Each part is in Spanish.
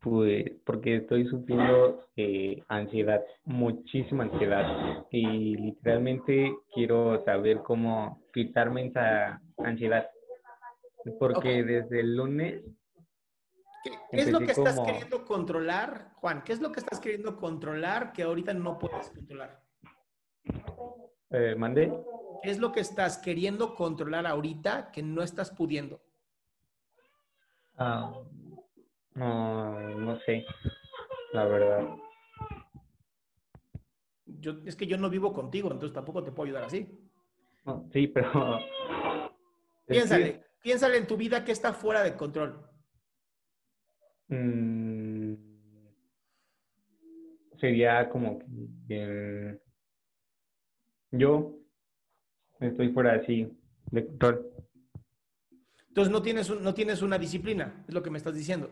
pues, porque estoy sufriendo eh, ansiedad, muchísima ansiedad. Y literalmente quiero saber cómo quitarme esa ansiedad. Porque desde el lunes... ¿Qué, qué es lo que estás queriendo controlar, Juan? ¿Qué es lo que estás queriendo controlar que ahorita no puedes controlar? Eh, ¿Mandé? ¿Qué es lo que estás queriendo controlar ahorita que no estás pudiendo? Ah, no, no sé, la verdad. Yo, es que yo no vivo contigo, entonces tampoco te puedo ayudar así. No, sí, pero... Piénsale, piénsale en tu vida que está fuera de control. Mm, sería como que yo estoy fuera así de control. Entonces no tienes, un, no tienes una disciplina, es lo que me estás diciendo.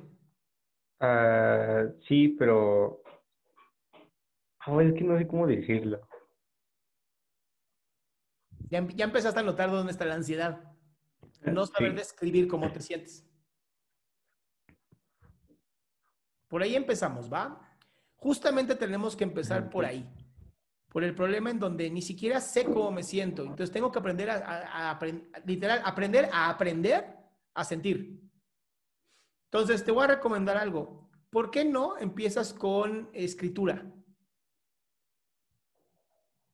Ah, sí, pero oh, es que no sé cómo decirlo. Ya, ya empezaste a notar dónde está la ansiedad. No saber Sí. describir cómo te sientes. Por ahí empezamos, ¿va? Justamente tenemos que empezar por ahí. Por el problema en donde ni siquiera sé cómo me siento. Entonces tengo que aprender a, a- literal, aprender a aprender a sentir. Entonces te voy a recomendar algo. ¿Por qué no empiezas con escritura?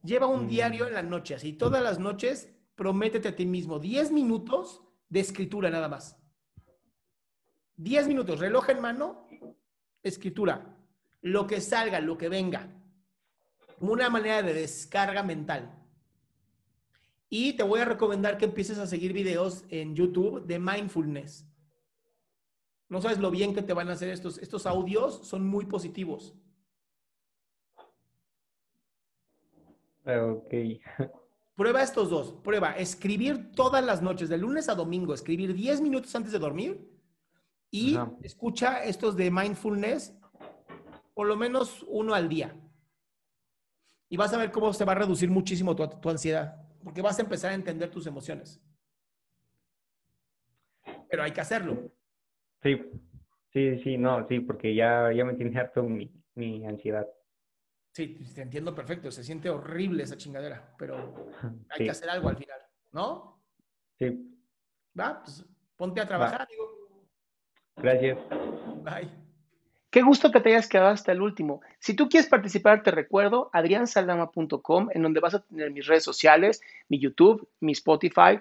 Lleva un Mm. diario en la noche, así todas las noches prométete a ti mismo 10 minutos de escritura nada más. 10 minutos, reloj en mano, escritura. Lo que salga, lo que venga. Una manera de descarga mental. Y te voy a recomendar que empieces a seguir videos en YouTube de mindfulness. No sabes lo bien que te van a hacer estos. Estos audios son muy positivos. Ok. Prueba estos dos. Prueba escribir todas las noches, de lunes a domingo, escribir 10 minutos antes de dormir y escucha estos de mindfulness por lo menos uno al día. Y vas a ver cómo se va a reducir muchísimo tu, tu ansiedad, porque vas a empezar a entender tus emociones. Pero hay que hacerlo. Sí, sí, sí, no, sí, porque ya, ya me tiene harto mi, mi ansiedad. Sí, te entiendo perfecto. Se siente horrible esa chingadera, pero hay Sí. que hacer algo al final, ¿no? Sí, ¿Va? Pues ponte a trabajar, amigo. gracias. Bye. Qué gusto que te hayas quedado hasta el último. Si tú quieres participar, te recuerdo adriansaldama.com, en donde vas a tener mis redes sociales, mi YouTube, mi Spotify,